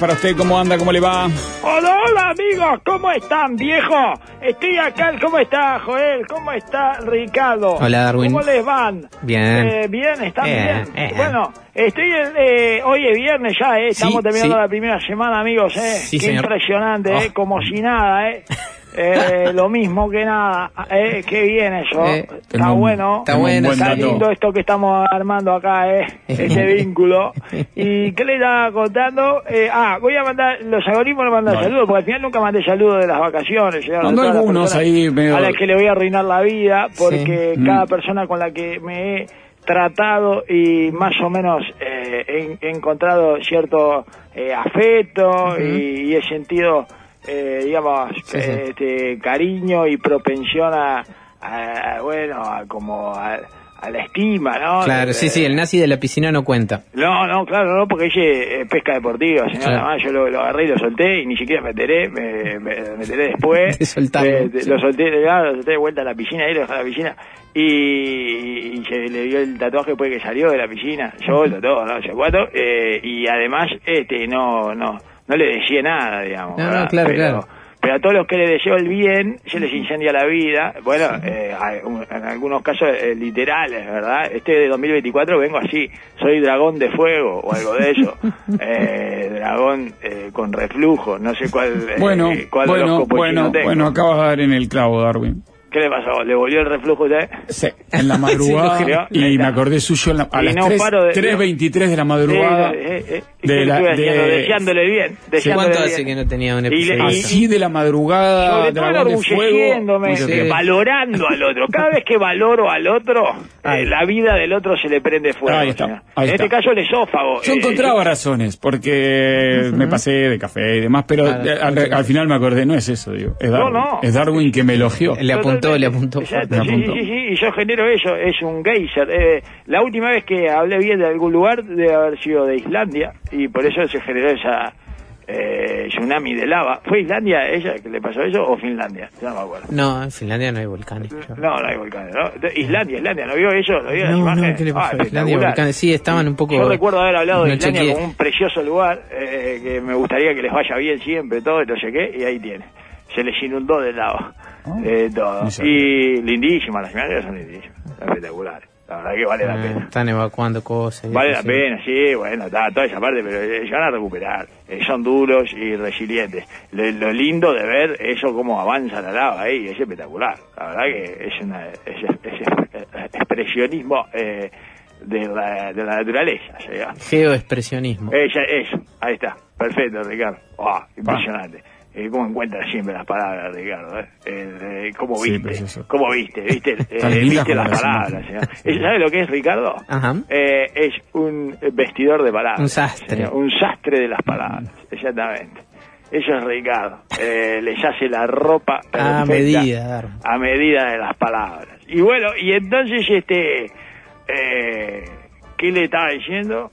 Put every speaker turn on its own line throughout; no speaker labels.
Para usted. ¿Cómo anda? ¿Cómo le va?
Hola, hola amigos, ¿cómo están, viejo? Estoy acá, ¿cómo está Joel? ¿Cómo está Ricardo?
Hola, Darwin.
¿Cómo les van?
Bien.
Eh, bien, ¿están
Bien.
Bueno, estoy, en- eh, hoy es viernes ya, ¿eh? Estamos
Sí,
terminando
sí.
la primera semana, amigos, ¿eh?
Sí,
Qué
señor.
impresionante, ¿eh?
Oh.
Como si nada, ¿eh? Eh, lo mismo que nada, ¿eh? Qué bien eso.
Eh,
está
un-
bueno.
Está bueno,
buen
Está lindo esto que estamos armando acá, ¿eh? Este vínculo. ¿Y qué le estaba contando? Eh, ah, voy a mandar, los algoritmos no mandan
Vale.
saludos, porque al final nunca mandé saludos de las vacaciones.
Mandó algunos ahí medio-
A las que le voy a arruinar la vida, porque
Sí.
cada
Mm.
persona con la que me he tratado y más o menos eh, he, he encontrado cierto eh, afecto y, y he sentido, eh, digamos,
Sí, sí.
este cariño y propensión a, a- bueno, a como a, a la estima, ¿no?
Claro,
De-
sí, sí, el nazi de la piscina no cuenta.
no, no, claro, no, porque ella es pesca deportiva, señor.
Claro.
Además, yo lo, lo agarré y lo solté y ni siquiera me enteré, me, me, me enteré después.
De soltarlo,
Eh, de-
sí.
Lo solté, claro, lo solté de vuelta a la piscina, ahí lo dejé a la piscina. Y, y se le dio el tatuaje después que salió de la piscina. Yo el tatuaje, no sé cuánto. Eh, y además, este, no, no, no le deseé nada, digamos.
No, claro,
pero,
claro.
Pero a todos los que le deseo el bien, se les incendia la vida. Bueno, eh, en algunos casos eh, literales, ¿verdad? Este de 2024 vengo así, soy dragón de fuego o algo de eso. Eh, dragón eh, con reflujo, no sé cuál, eh,
Bueno,
cuál
bueno,
horóscopo
bueno,
chino tengo.
bueno, acabas de dar en el clavo, Darwin.
¿Qué le pasó? ¿Le volvió el reflujo a usted?
Sí, en la madrugada.
Sí,
y me acordé suyo en la- a
Y
las
no
3,
paro de-
3.23 de la madrugada.
Eh, eh, eh, ¿y
de la- de-
Deseándole bien. deseándole
¿Cuánto
bien.
hace que no tenía un episodio?
y-
Así de la madrugada, dragón de fuego.
Sí.
valorando al otro. Cada vez que valoro al otro, eh, la vida del otro se le prende fuego.
Ahí está,
en
está.
este caso el esófago.
Yo
eh,
encontraba razones, porque me pasé de café y demás, pero
Claro.
eh, al, al final me acordé, no es eso, digo. Es Darwin,
no.
es Darwin que me elogió.
Le apuntó, le apuntó.
Exacto,
Me
sí,
apuntó.
sí, sí, y yo genero eso, es un geyser. Eh, la última vez que hablé bien de algún lugar debe haber sido de Islandia, y por eso se generó esa eh, tsunami de lava. ¿Fue Islandia ella que le pasó eso o Finlandia? Ya no me acuerdo.
No, en Finlandia no hay volcanes.
No, no hay volcanes, ¿no? Islandia, Islandia, ¿no vio eso? ¿No vio
No, no, ¿qué le pasó?
Ah,
Islandia, volcanes, sí, estaban un poco...
Yo recuerdo haber hablado de Islandia
chequeé.
como un precioso lugar, eh, que me gustaría que les vaya bien siempre, todo, y no sé qué, y ahí tiene. Se les inundó de lava,
Ah,
eh, todo. Y lindísimas, las imágenes son lindísimas, espectaculares. La verdad que vale la
Ah,
pena.
Están evacuando cosas.
Vale la
sí.
pena, sí, bueno, está toda esa parte, pero eh, se van a recuperar. Eh, son duros y resilientes. Lo, lo lindo de ver eso cómo avanza la lava ahí, es espectacular. La verdad que es una es, es- es expresionismo eh, de, la, de la naturaleza. llama.
Geoexpresionismo.
Ella, eso, ahí está, perfecto, Ricardo. Ah, impresionante. Eh, ¿Cómo encuentras siempre las palabras, Ricardo? eh? Eh, eh, ¿Cómo viste? ¿Cómo viste? ¿Viste, eh, viste las palabras?
imágenes.
señor? ¿Sabe lo que es, Ricardo?
Ajá.
Eh, es un vestidor de palabras.
Un sastre.
señor, un sastre de las palabras, exactamente. Eso es Ricardo. Eh, les hace la ropa perfecta,
A medida,
a medida de las palabras. Y bueno, y entonces, este, eh, ¿qué le estaba diciendo?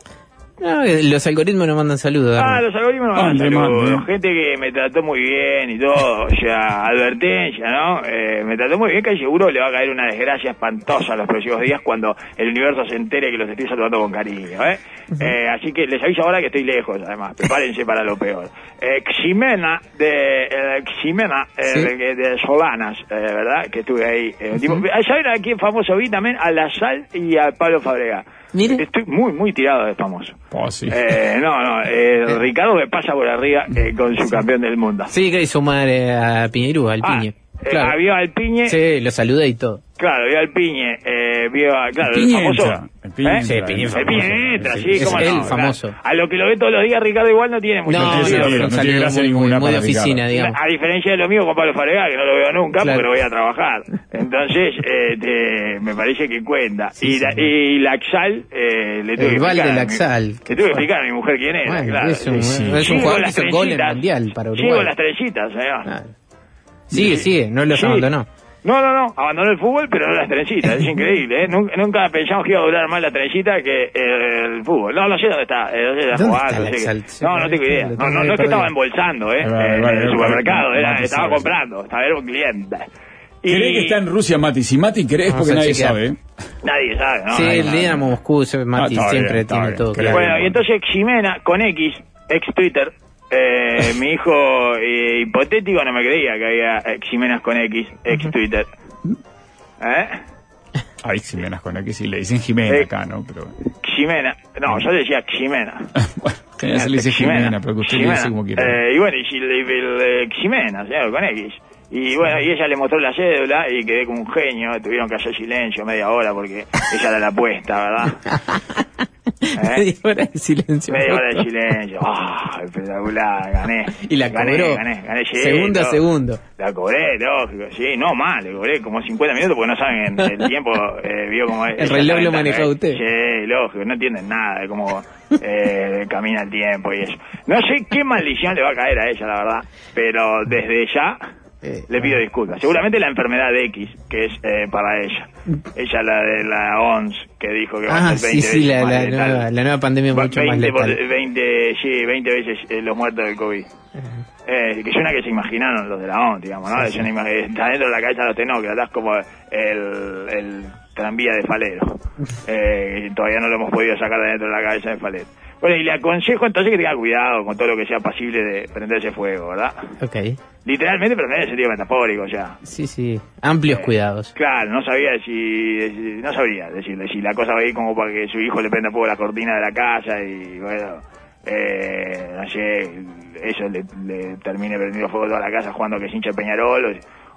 No, que los algoritmos no mandan saludos.
Ah, los algoritmos no mandan
Mande,
saludos. Gente que me trató muy bien y todo, o sea, advertencia, ¿no? Eh, me trató muy bien, que seguro le va a caer una desgracia espantosa los próximos días cuando el universo se entere que los estoy saludando con cariño, ¿eh? Eh, así que les aviso ahora que estoy lejos, además, prepárense para lo peor. Eh, Ximena, de, eh, Ximena, eh,
Sí.
de, de Solanas, eh, ¿verdad? Que estuve ahí. Eh, tipo, ¿Saben a quién famoso vi también? A La Sal y a Pablo Fabregat.
Mire.
Estoy muy, muy tirado de famoso.
Oh, sí.
Eh, no, no, eh, Ricardo me pasa por arriba eh, con su campeón del mundo.
Sí, que hizo madre a Piñerú, al
Ah,
Piñe.
Eh,
Claro.
vio al Piñe,
Sí, lo saludé y todo.
claro, vio al Piñe, eh, vio a, claro, el,
Piñe
famoso,
entra, el Piña
Sí,
entra,
Piña
entra.
El Piña entra, sí,
Es
cómo
el
no.
famoso.
A lo que lo ve todos los días Ricardo igual no tiene mucho
No,
sentido.
no,
no tiene gracia
muy,
ninguna
muy de
para
oficina, digamos.
A diferencia de lo mío con Pablo Fabregat, que no lo veo nunca
Claro.
porque no voy a trabajar. Entonces, eh, te- me parece que cuenta. y, la, y Laxal, eh, le tuve
El
que explicar mi-
Laxal.
Le tuve que explicar a mi mujer quién era,
Bueno,
claro.
es un,
sí.
es un
Sigo
jugador que
las
hizo gol en el. Mundial para
Sigo
Uruguay.
las trencitas, señor.
Sigue, sigue, no los
Sí.
abandonó.
No, no, no, abandonó el fútbol, pero no las trencitas, es increíble, ¿eh? Nunca, nunca pensamos que iba a durar más la trencita que el, el fútbol. No, no sé dónde está, eh, no sé dónde
¿Dónde
jugando,
está
no sé? No, no tengo idea. No, no, no es que estaba embolsando, ¿eh?
Vale,
en
vale,
el supermercado,
vale,
era,
Mati
estaba comprando, estaba era un cliente.
¿Cree que está en Rusia Mati? Si Mati crees porque nadie
chequear.
sabe. ¿eh?
Nadie sabe, ¿no?
sí, el. Dinamo Moscú, Mati
Ah, está
siempre tiene
bien.
todo claro.
Bueno, y entonces Ximena, con X, ex Twitter, eh, mi hijo eh, hipotético no me creía que había Ximenas con X, ex Twitter. ¿Eh?
Ay, Jimenas con X y le dicen Jimena
Eh.
acá, ¿no? Pero
Ximena, no, yo decía Ximena.
bueno, que se le dice Jimena, pero que usted le dice como quiera.
Eh, y bueno, y le, el, Ximena, señor, con X. Y bueno, y ella le mostró la cédula y quedé como un genio. Tuvieron que hacer silencio media hora porque ella era la apuesta, ¿verdad? ¿Eh?
Media hora de silencio.
Media hora de silencio. ¡Ah! espectacular! Gané.
Y la
gané,
cobró.
Gané, gané, sí,
Segundo a segundo.
La cobré, lógico. Sí, no mal, le cobré como 50 minutos porque no saben el tiempo. Eh, vio como
El reloj lo manejaba usted.
Sí, lógico, no entienden nada de cómo eh, camina el tiempo y eso. No sé qué maldición le va a caer a ella, la verdad. Pero desde ya
Eh,
le pido disculpas. Seguramente la enfermedad de X, que es eh, para ella. Ella la de la ONS, que dijo que va a
Ah,
ser
sí,
20
sí,
veces
la,
más
nueva, la nueva pandemia es mucho más
20 por-
letal.
20, sí, 20 veces eh, los muertos del COVID. Eh, que es una que se imaginaron los de la ONU, digamos, ¿no? Una está dentro de la cabeza de los tecnócratas como el, el tranvía de Falero. Eh, todavía no lo hemos podido sacar de dentro de la cabeza de Falero. Bueno, y le aconsejo entonces que tenga cuidado con todo lo que sea pasible de prenderse fuego, ¿verdad?
Ok.
Literalmente, pero no en el sentido metafórico, sea.
Sí, sí. Amplios
Eh,
cuidados.
Claro, no sabía si, no sabría decirle si la cosa va a ir como para que su hijo le prenda fuego la cortina de la casa y bueno, eh, no sé, eso le, le termine prendiendo fuego toda la casa jugando que es hincha Peñarol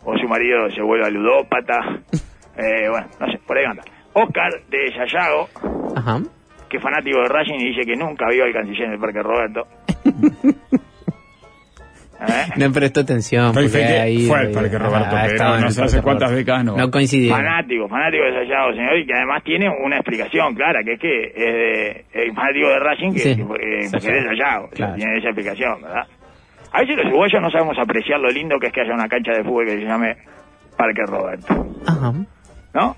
o, o su marido se vuelva ludópata, eh, bueno, no sé, por ahí anda. Oscar de Sayago,
Ajá.
Que es fanático de Racing y dice que nunca vio al canciller en el Parque Roberto. ¿Eh?
No prestó atención.
Pero
porque
fue que
ahí,
fue al Parque Roberto, pero no sé hace cuántas décadas no.
No coincidieron.
Fanático, fanático de Sayago, señor, y que además tiene una explicación clara, que es que eh, el fanático de Racing que,
Sí.
que, eh, que es de Sayago,
Claro.
tiene esa explicación, ¿verdad? A veces los uruguayos no sabemos apreciar lo lindo que es que haya una cancha de fútbol que se llame Parque Roberto,
Ajá.
¿no?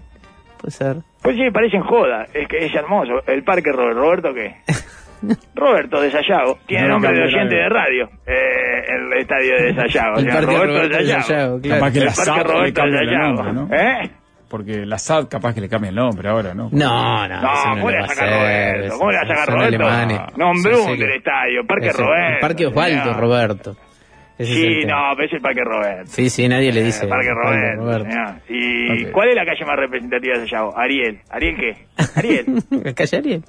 Puede ser.
Pues sí, parecen joda, es que es hermoso. ¿El Parque Roberto, Roberto qué? Roberto de Sayago, tiene
No,
nombre de oyente de radio, eh, el estadio de Sayago,
El
o sea,
Parque
Roberto,
Roberto
de
de
Sayago.
Claro.
Capaz que
el
la
Parque
SAD le
Roberto de
cambia el
Sayago,
nombre, ¿no?
¿eh?
Porque la SAD capaz que le cambia el nombre ahora, ¿no?
No, no.
No,
eso
¿cómo le
va
a sacar Roberto? ¿Cómo le va a sacar Roberto?
Son
un del estadio, Parque Roberto.
Parque Osvaldo. Roberto. Ese
Sí, no, pero es el Parque Roberto.
Sí, sí, nadie le dice.
Eh, Parque señor. ¿Y cuál es la calle más representativa de Sayago? Ariel. ¿Ariel qué? Ariel.
¿Calle Ariel?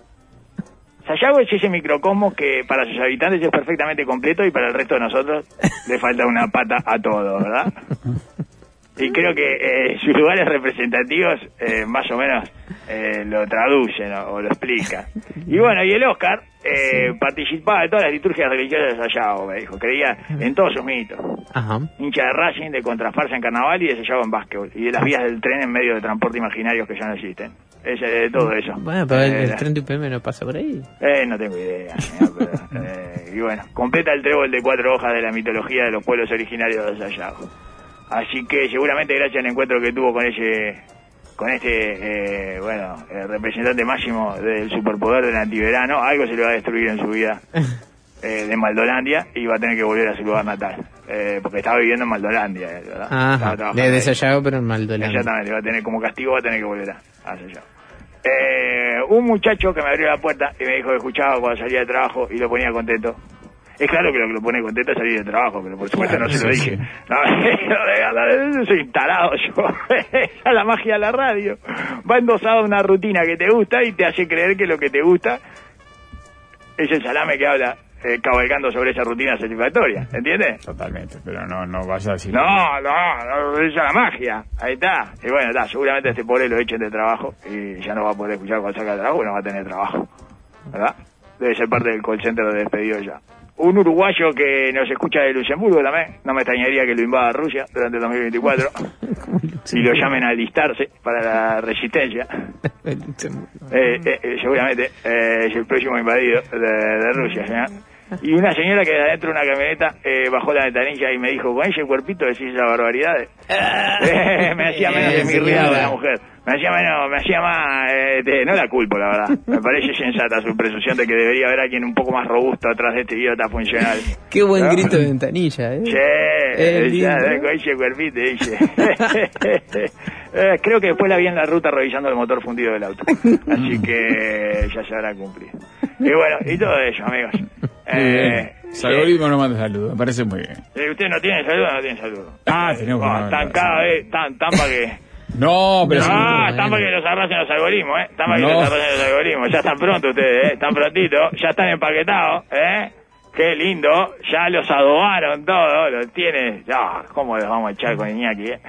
Sayago es ese microcosmos que para sus habitantes es perfectamente completo y para el resto de nosotros le falta una pata a todo, ¿verdad? Y creo que eh, sus lugares representativos eh, más o menos eh, lo traducen o, o lo explican. Y bueno, y el Oscar eh, participaba de todas las liturgias religiosas de Sayago, me dijo. Creía en todos sus mitos.
Ajá.
Hincha de Racing, de contrafarsa en carnaval y de Sayago en básquetbol. Y de las vías del tren en medio de transporte imaginarios que ya no existen. Ese, de todo eso.
Bueno, pero el, el tren de UPM no pasa por ahí.
eh, no tengo idea. pero, y bueno, completa el trébol de cuatro hojas de la mitología de los pueblos originarios de Sayago. Así que seguramente gracias al encuentro que tuvo con ese, con este, eh, bueno, representante máximo del superpoder del antiverano, algo se le va a destruir en su vida eh, de Maldolandia y va a tener que volver a su lugar natal. Eh, porque estaba viviendo en Maldolandia, eh, ¿verdad?
Ajá.
trabajando
De
ahí.
Sayago, pero en Maldonado.
Exactamente, va a tener como castigo, va a tener que volver a, a Sayago. Eh, un muchacho que me abrió la puerta y me dijo que escuchaba cuando salía de trabajo y lo ponía contento. Es claro que lo que lo pone contento es salir de trabajo, pero por supuesto
Claro,
no se lo dije.
sí.
No, soy instalado yo. Esa es la magia de la radio. Va endosado a una rutina que te gusta y te hace creer que lo que te gusta es el salame que habla eh, cabalgando sobre esa rutina satisfactoria, ¿entiendes?
Totalmente, pero no, no vayas a decir.
No, no, no, esa es la magia. Ahí está. Y bueno, está, seguramente este pobre lo echen de trabajo y ya no va a poder escuchar cuando salga de trabajo y no va a tener trabajo. ¿Verdad? Debe ser parte del call center de despedido ya. Un uruguayo que nos escucha de Luxemburgo también. No me extrañaría que lo invada Rusia durante el 2024 y lo llamen a alistarse para la resistencia. Eh, eh, seguramente eh, es el próximo invadido de, de Rusia, señor. Y una señora que de adentro de una camioneta eh, bajó la ventanilla y me dijo, con ese cuerpito decís esas barbaridades. Eh, me hacía menos de mi rival la mujer. Me hacía menos, me hacía más, eh, no la culpo la verdad. Me parece sensata su presunción de que debería haber alguien un poco más robusto atrás de este idiota funcional.
Qué buen
¿No?
grito de ventanilla, ¿eh?
Sí, eh, con ese cuerpito, dice. Creo que después la vi en la ruta revisando el motor fundido del auto. Así que ya se habrá cumplido. Y bueno, y todo eso, amigos. Eh,
bien. Salgorismo no manda saludos, me parece muy bien.
eh, ¿Usted no tiene saludo o no tiene saludo?
Ah, tenemos que
Ah,
mandar
Están cada vez, tan, tan para que...
No, pero.
Ah, están para que los arrasen los algoritmos, ¿eh? Están para que
No.
los arrasen los algoritmos. Ya están pronto ustedes, ¿eh? Están prontito. Ya están empaquetados, ¿eh? Qué lindo. Ya los adobaron todo. Los tiene. Ya, ¿cómo los vamos a echar con Iñaki, eh?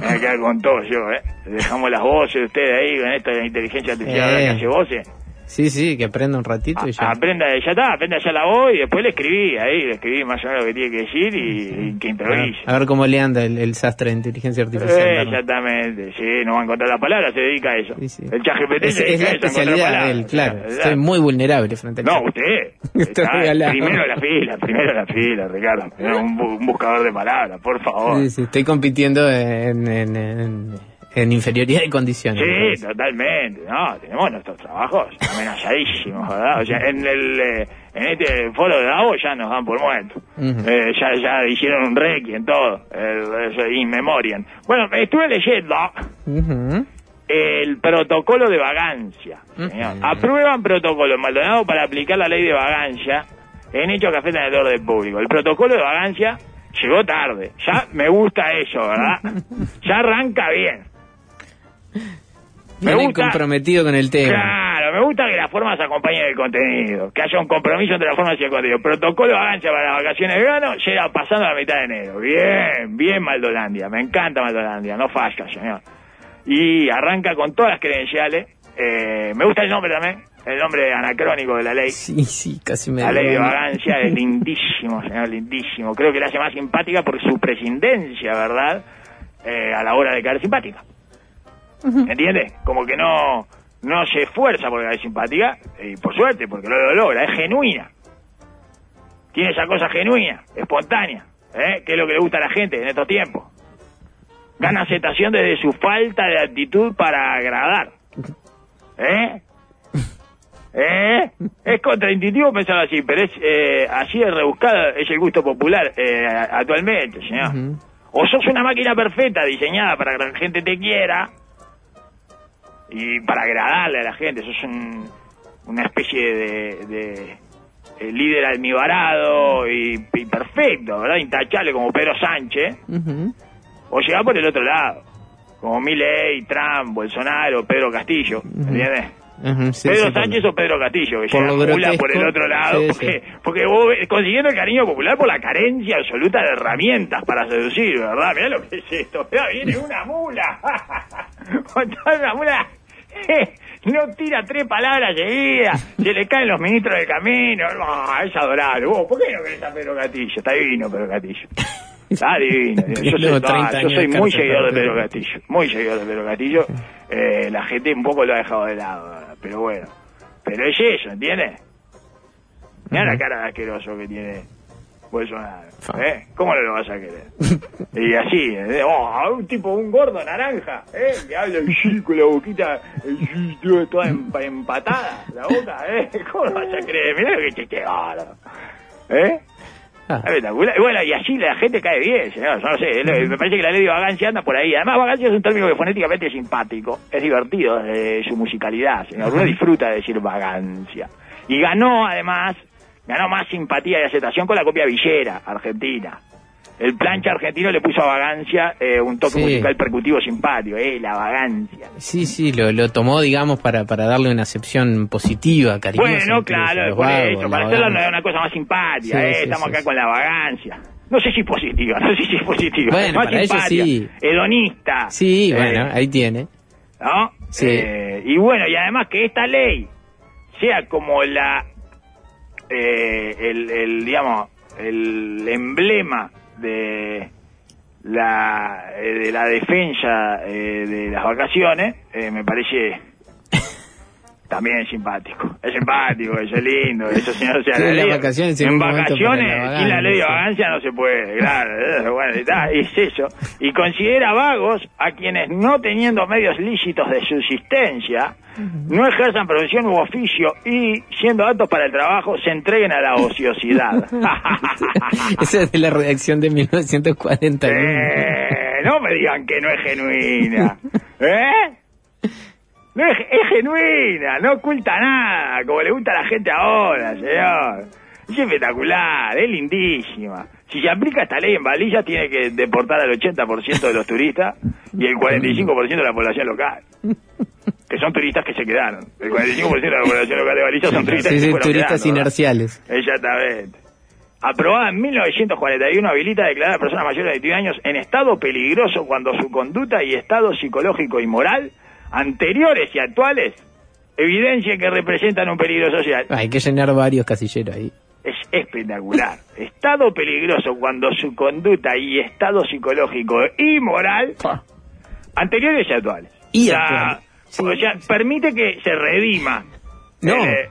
Me voy a quedar con todo yo, ¿eh? Dejamos las voces de ustedes ahí con esto de la inteligencia artificial
Eh.
que hace voces.
Sí, sí, que aprenda un ratito y ya.
Aprenda, ya está, aprenda ya la voz y después le escribí ahí, le escribí más o menos lo que tiene que decir y, y que
A ver,
improvise.
a ver cómo le anda el, el sastre de inteligencia artificial.
Eh, exactamente, sí, no va a encontrar la palabra, se dedica a eso.
Sí, sí.
El ChatGPT
Es,
se
es
dedica
la
a eso, a
especialidad de
palabras.
él, claro. Estoy muy vulnerable frente al
No,
chat.
usted. Está primero la fila, primero la fila, Ricardo. Un, un buscador de palabras, por favor.
Sí, sí, estoy compitiendo en, en, en, en inferioridad de condiciones.
Sí, totalmente. No, tenemos nuestros trabajos amenazadísimos, ¿verdad? O sea, en el eh, en este foro de Davos ya nos dan por muertos. Eh, ya ya hicieron un requiem, todo. El, eso, in memoriam. Bueno, estuve leyendo el protocolo de vagancia. señor. Aprueban protocolo en Maldonado para aplicar la ley de vagancia en hechos que afectan al orden público. El protocolo de vagancia llegó tarde. Ya me gusta eso, ¿verdad? Ya arranca bien. Me gusta-
comprometido con el tema.
Claro, me gusta que las formas acompañen el contenido, que haya un compromiso entre las formas y el contenido. Protocolo de vagancia para las vacaciones de verano llega pasando la mitad de enero. Bien, bien Maldolandia, me encanta Maldolandia, no falla, señor. Y arranca con todas las credenciales. Eh, me gusta el nombre también, el nombre anacrónico de la ley.
Sí, sí, casi me
La ley de vagancia es lindísimo, señor, lindísimo. Creo que la hace más simpática por su prescindencia, ¿verdad? Eh, a la hora de caer simpática. ¿Entiendes? Como que no, no se esfuerza por caer simpática, y por suerte, porque lo, lo logra, es genuina. Tiene esa cosa genuina, espontánea, ¿eh? que es lo que le gusta a la gente en estos tiempos. Gana aceptación desde su falta de actitud para agradar. ¿Eh? ¿Eh? Es contraintuitivo pensar así, pero es eh, así de rebuscado es el gusto popular eh, actualmente, señor. O sos una máquina perfecta diseñada para que la gente te quiera y para agradarle a la gente. Sos un- una especie de, de, líder almibarado y, y perfecto, ¿verdad? Intachable como Pedro Sánchez. O llegás por el otro lado, como Milei, Trump, Bolsonaro, Pedro Castillo, ¿entiendes?
Ujú, sí,
Pedro
sí,
Sánchez o Pedro Castillo, que
por
llega por el otro lado,
sí,
porque, porque vos consiguiendo el cariño popular por la carencia absoluta de herramientas para seducir, ¿verdad? Mirá lo que es esto, mirá, viene una mula, una mula, no tira tres palabras seguidas, se le caen los ministros del camino, es adorable, vos, ¿por qué no querés a Pedro Castillo? Está divino Pedro Castillo. Está divino. Yo soy,
30
ah, yo soy muy seguidor de Pedro Castillo. Muy seguidor de Pedro Castillo. Eh, la gente un poco lo ha dejado de lado, pero bueno. Pero es eso, ¿entiendes? Mira la cara de asqueroso que tiene Bolsonaro.
Fa.
¿eh? ¿Cómo no lo vas a querer? y así, ¿eh? oh, un tipo, un gordo naranja, ¿eh? que habla así con la boquita toda empa- empatada, la boca, ¿eh? ¿Cómo lo vas a creer? Mirá lo que chiste. ¿Eh?
Ah,
Espectacular. Y Bueno, y así la gente cae bien, señor. Yo no sé, me parece que la ley de vagancia anda por ahí. Además, vagancia es un término que fonéticamente es simpático. Es divertido su musicalidad, señor. Uno disfruta de decir vagancia. Y ganó, además, ganó más simpatía y aceptación con la copia villera argentina. el plancha argentino le puso a Vagancia eh, un toque
Sí.
musical percutivo simpático, eh, la Vagancia.
Sí, sí, lo, lo tomó, digamos, para, para darle una acepción positiva, cariñosa.
Bueno, claro, por
vagos,
eso, para hacerlo una cosa más simpática,
Sí,
eh,
sí,
estamos acá con la vagancia. No sé si es positiva, no sé si es positiva.
Bueno,
más
para ellos
simpática,
sí.
Hedonista.
Sí,
eh,
bueno, ahí tiene.
¿no?
Sí.
Eh, y bueno, y además que esta ley sea como la, eh, el, el, digamos, el emblema de la, eh, de la defensa eh, de las vacaciones, eh, me parece también simpático. Es simpático, eso es lindo, eso si no se
Sí, las vacaciones en
en vacaciones,
para la
ley de
vagancia.
no se puede, claro, bueno, está, es eso. Y considera vagos a quienes no teniendo medios lícitos de subsistencia, no ejerzan profesión u oficio y, siendo aptos para el trabajo, se entreguen a la ociosidad.
Esa es de la redacción de 1941.
Eh, no me digan que no es genuina. ¿Eh? No es, es genuina, no oculta nada, como le gusta a la gente ahora, señor. Es espectacular, es lindísima. Si se aplica esta ley en Valilla, tiene que deportar al 80% de los turistas y el 45% de la población local. Que son turistas que se quedaron. El 45% de la población local de Valilla son turistas
Sí,
que se
sí, turistas
quedando, ¿verdad?
inerciales.
Exactamente. Aprobada en 1941, habilita a declarar a personas mayores de 21 años en estado peligroso cuando su conducta y estado psicológico y moral, anteriores y actuales, evidencien que representan un peligro social.
Hay que llenar varios casilleros ahí.
Es espectacular. Estado peligroso cuando su conducta y estado psicológico y moral, anteriores y actuales.
Y
o sea.
Sí.
o sea, permite que se redima.
No.
Eh,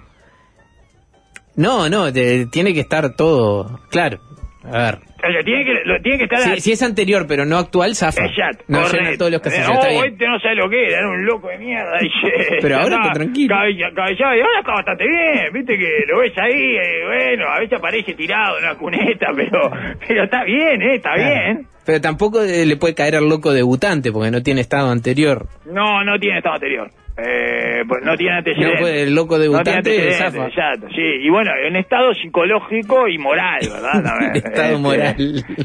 No, no, te- tiene que estar todo claro. A ver.
o sea, tiene que, lo, tiene que estar
Si, si es anterior pero no actual, zafa.
Exacto,
no llena todos los casillos.
No,
bien.
este no sabe lo que era, era un loco de mierda.
Pero ahora está tranquilo.
cabella- cabellado, y ahora está bastante bien, viste que lo ves ahí, eh, bueno, a veces aparece tirado en una cuneta, pero, pero está bien, eh, está
Claro.
bien.
Pero tampoco eh, le puede caer al loco debutante porque no tiene estado anterior.
No, no tiene estado anterior. Eh, pues no tiene antecedentes.
No puede, el loco
No
debutante
antecedentes,
zafa.
exacto, sí. Y bueno, en estado psicológico y moral, ¿verdad? También.
Estado moral.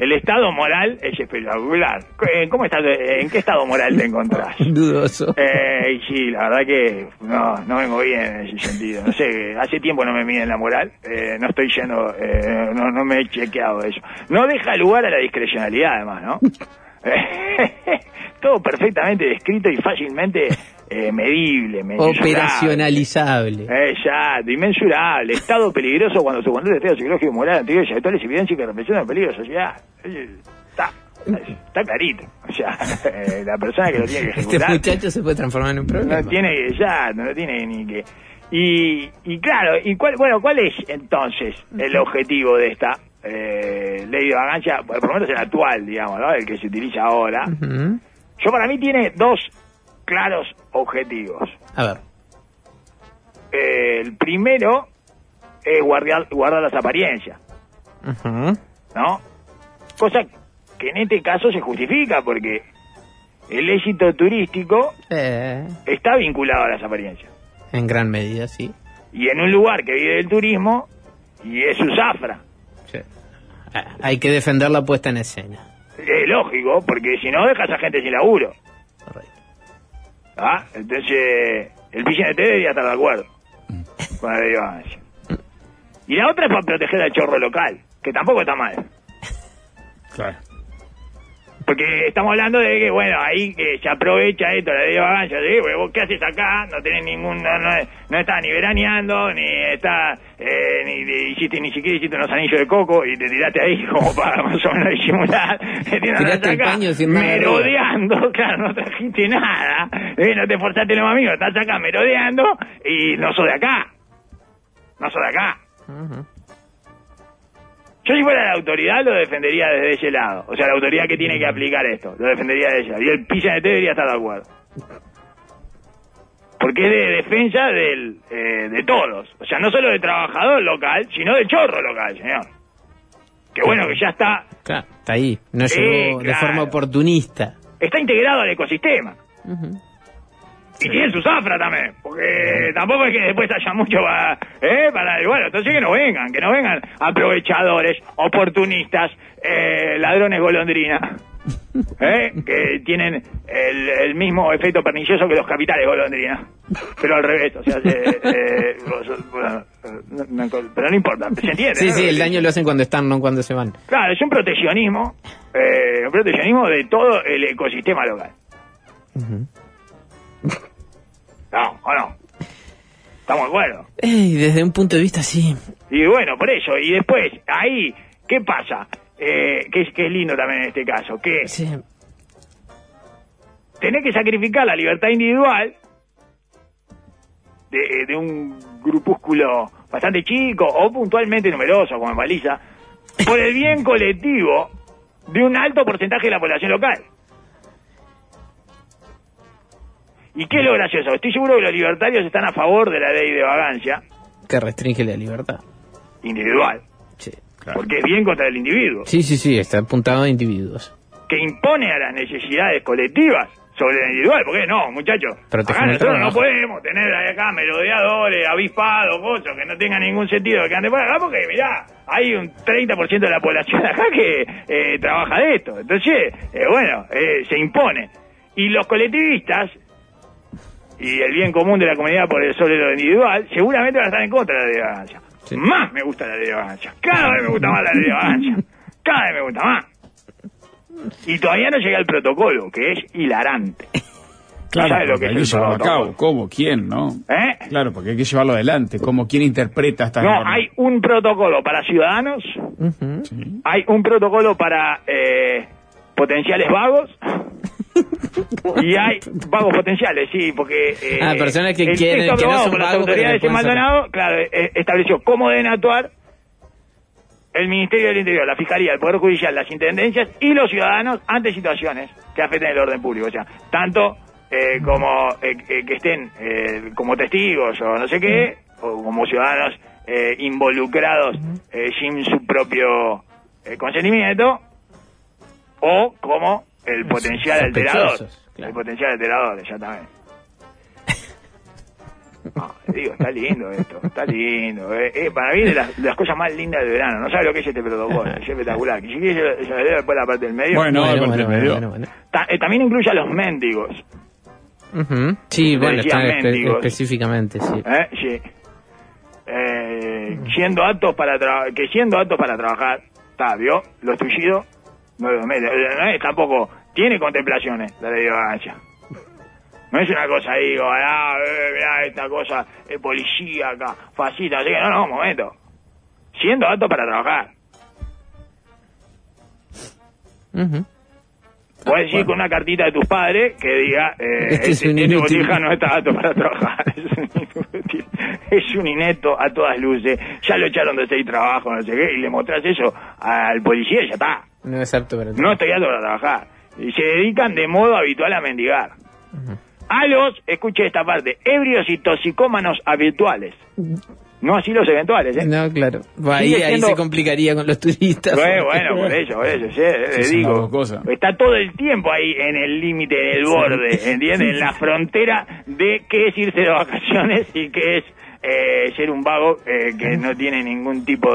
El estado moral es espectacular. Eh, ¿Cómo estás? ¿En qué estado moral te encontrás?
Dudoso.
Eh, y sí, la verdad que no, no vengo bien en ese sentido. No sé, hace tiempo no me miden la moral, eh, no estoy yendo, eh, no, no me he chequeado eso. No deja lugar a la discrecionalidad, además, ¿no? Todo perfectamente descrito y fácilmente eh, medible.
Operacionalizable.
Exacto, inmensurable. Estado peligroso cuando su conducta, estado psicológico y moral anterior y actuales evidencia que representan peligro de sociedad. Eh, Está, está clarito. O sea, eh, la persona que lo tiene que
Este
ejecutar
muchacho se puede transformar en un problema.
no tiene ya, no tiene ni que. Y, y claro, y cuál, bueno, ¿cuál es entonces el objetivo de esta eh, ley de vagancia? Por lo menos el actual, digamos, ¿no? El que se utiliza ahora. Yo para mí tiene dos claros objetivos.
A ver.
Eh, el primero es guardar, guardar las apariencias,
Ujú.
¿no? Cosa que en este caso se justifica porque el éxito turístico
Eh,
está vinculado a las apariencias.
en gran medida, sí.
Y en un lugar que vive del turismo y es su zafra.
Sí. Hay que defender la puesta en escena.
Es lógico, porque si no dejas a gente sin laburo. ¿Ah? Entonces, el PCNT debería estar de acuerdo con la ley de vagancia. Y la otra es para proteger al chorro local, que tampoco está mal.
Claro.
Porque estamos hablando de que, bueno, ahí que se aprovecha esto, la ley de vagancia. Porque vos qué haces acá, no tenés ningún, no, no, no estás ni veraneando, ni está, eh, ni, ni hiciste, ni siquiera hiciste unos anillos de coco y te tiraste ahí como para más o menos disimular.
Tiraste
acá
paño sin más
merodeando, claro, no trajiste nada, eh, no te esforzaste lo más mío, estás acá merodeando y no sos de acá. No sos de acá.
Ujú.
Yo si fuera la autoridad lo defendería desde ese lado. O sea, la autoridad que tiene que aplicar esto, lo defendería de ella. Y el PCNT debería estar de acuerdo. Porque es de defensa del, eh, de todos. O sea, no solo del trabajador local, sino del chorro local, señor. Que bueno, que ya está,
Claro, está ahí. No llegó de
claro.
forma oportunista.
está integrado al ecosistema. Y tienen su zafra también, porque tampoco es que después haya mucho para, ¿eh? para... Bueno, entonces que no vengan, que no vengan aprovechadores, oportunistas, eh, ladrones golondrina. ¿eh? que tienen el, el mismo efecto pernicioso que los capitales golondrina pero al revés o sea se- eh, bueno, no- no- pero no importa se entiende
Sí,
¿no?
sí, el daño lo hacen cuando están, no cuando se van.
Claro, es un proteccionismo, eh, un proteccionismo de todo el ecosistema local. No, ¿o no? ¿Estamos de acuerdo?
Ey, desde un punto de vista sí.
Y bueno, por eso, y después, ahí, ¿qué pasa? Eh, que, es, que es lindo también en este caso, que
Sí.
tenés que sacrificar la libertad individual de, de un grupúsculo bastante chico o puntualmente numeroso, como en Baliza, por el bien colectivo de un alto porcentaje de la población local. ¿Y qué es lo gracioso? Estoy seguro que los libertarios están a favor de la ley de vagancia
Que restringe la libertad.
individual,
Sí.
porque es bien contra el individuo,
Sí, sí, sí, está apuntado a individuos.
que impone a las necesidades colectivas sobre el individual, porque no, muchachos, acá nosotros no podemos tener acá merodeadores, avispados, cosas que no tengan ningún sentido que ande por acá, porque mirá, hay un 30% de la población acá que eh, trabaja de esto, entonces, eh, bueno, eh, se impone. Y los colectivistas y el bien común de la comunidad por el sobre lo individual, seguramente van a estar en contra de la ley de vagancia.
Sí.
Más me gusta la ley de vagancia. Cada vez me gusta más la ley de vagancia. Cada vez me gusta más. Y todavía no llega el protocolo, que es hilarante.
Claro,
¿Sabes lo
porque
que
hay
es
que llevarlo a
protocolo?
cabo. ¿Cómo? ¿Quién? ¿No?
¿Eh?
Claro, porque hay que llevarlo adelante. ¿Cómo? ¿Quién interpreta estas
No,
normas?
hay un protocolo para ciudadanos.
Sí.
hay un protocolo para eh, potenciales vagos. Y hay vagos potenciales, sí, porque... eh,
Ah, personas que
el
quieren-
texto
que no son
por las
vagos,
autoridades
pueden
Maldonado, claro, eh, estableció cómo deben actuar el Ministerio del Interior, la Fiscalía, el Poder Judicial, las Intendencias y los ciudadanos ante situaciones que afecten el orden público. O sea, tanto eh, como eh, que estén como testigos o no sé qué, o como ciudadanos involucrados sin su propio consentimiento, o como el potencial alterador.
Claro.
El potencial alterador, exactamente. No, digo, está lindo esto, está lindo. eh. Eh, para mí, de las, de las cosas más lindas del verano. No sabe lo que es este protocolo, es espectacular. Que si quieres, se lo leo después la parte del medio.
Bueno,
Bueno, bueno,
me dio.
bueno, bueno, bueno.
Ta- eh, también incluye a los mendigos.
Sí, bueno,
decía
está espe-
mendigos.
específicamente, sí.
¿eh? Sí. Eh, siendo aptos para que siendo aptos para trabajar, está, ¿vio? Los tullidos, no, lo mete. No es tampoco, tiene contemplaciones la ley de vagancia. No es una cosa digo, ah, eh, mirá esta cosa eh, policíaca, fascista, así que no, no, un momento. Siendo aptos para trabajar.
Ujú.
Puedes ir con una cartita de tus padres que diga, eh,
Este es
este,
un
este botija no está apto para trabajar. Es un. Es un inepto a todas luces. Ya lo echaron de seis trabajos, no sé qué, y le mostrás eso al policía y ya está.
No es apto para
No estoy apto para trabajar. Y se dedican de modo habitual a mendigar. A los, escuche esta parte, ebrios y toxicómanos habituales. No así los eventuales, ¿eh?
No, claro. Ahí, ahí se complicaría con los turistas.
Bueno, bueno, por eso, por eso, sí,
son
digo. Está todo el tiempo ahí en el límite, en el borde, ¿entiendes? En la frontera de qué es irse de vacaciones y qué es eh, ser un vago eh, que no tiene ningún tipo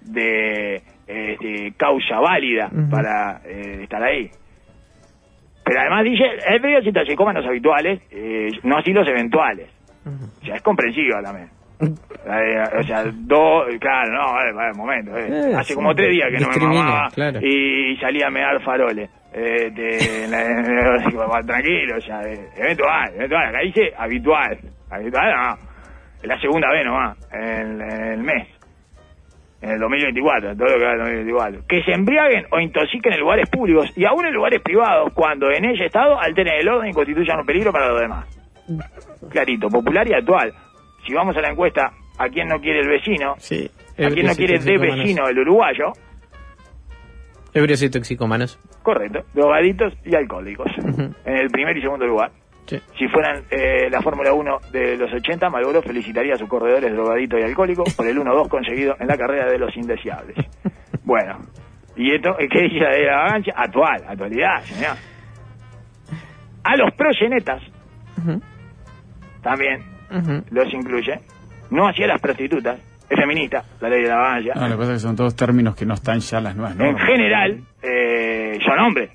de este, causa válida para eh, estar ahí. Pero además dice, el periodo de toxicómanos habituales, eh, no así los eventuales. O sea, es comprensivo también. Eh, o sea, dos, claro, no, vale, vale, momento. eh. Hace como tres días que no me mamaba
claro.
y salía a mear faroles. Eh, de- la- tranquilo, o sea, eventual, eventual. Acá dice habitual. Habitual no. La segunda vez nomás, en, en el mes. En el 2024, en todo lo que va del 2024. Que se embriaguen o intoxiquen en lugares públicos y aún en lugares privados cuando en ese estado alteren el orden y constituyan un peligro para los demás. Clarito, popular y actual. Si vamos a la encuesta, ¿a quién no quiere el vecino?
Sí.
¿A quién no quiere de vecino el uruguayo?
Ebrios y toxicómanos.
Correcto, drogaditos y alcohólicos. En el primer y segundo lugar.
Sí.
Si fueran eh, la Fórmula 1 de los 80, Malboro felicitaría a sus corredores drogaditos y alcohólicos por el 1-2 conseguido en la carrera de los indeseables. Bueno, y esto, ¿qué dice la de la vagancia? Actual, actualidad, señor. A los proxenetas
Ujú.
también los incluye. No hacia las prostitutas, es feminista, la ley de la vagancia.
No, lo que pasa es que son todos términos que no están ya en las nuevas
en
normas.
general, eh, son hombres.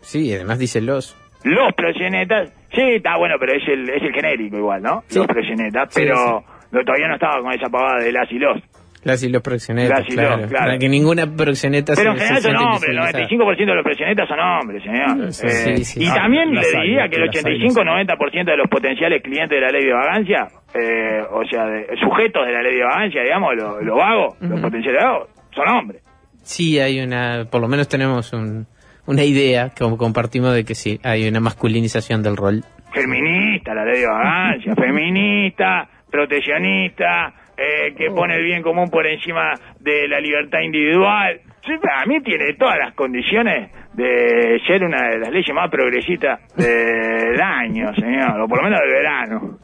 Sí, además dice los.
Los proxenetas, sí, está bueno, pero es el, es el genérico igual, ¿no?
Sí.
Los proxenetas,
Sí,
pero no, todavía no estaba con esa pavada de las y los.
Las y los proxenetas,
Las y
claro.
los, claro.
Para que ninguna proxeneta
Pero en general son hombres, el
invisibilizada.
95% de los proxenetas son hombres, señor.
Sí,
Eh,
sí, sí.
Y
Ah,
también le
hay,
diría que el
las hay, las hay.
85-90% de los potenciales clientes de la ley de vagancia, eh, o sea, de, sujetos de la ley de vagancia, digamos, los los vagos, los
Ujú.
potenciales vagos, son hombres.
Sí, hay una, por lo menos tenemos un- una idea que compartimos de que sí, hay una masculinización del rol.
Feminista, la ley de vagancia, feminista, proteccionista, eh, que pone el bien común por encima de la libertad individual. Sí, a mí tiene todas las condiciones de ser una de las leyes más progresistas del año, señor, o por lo menos del verano.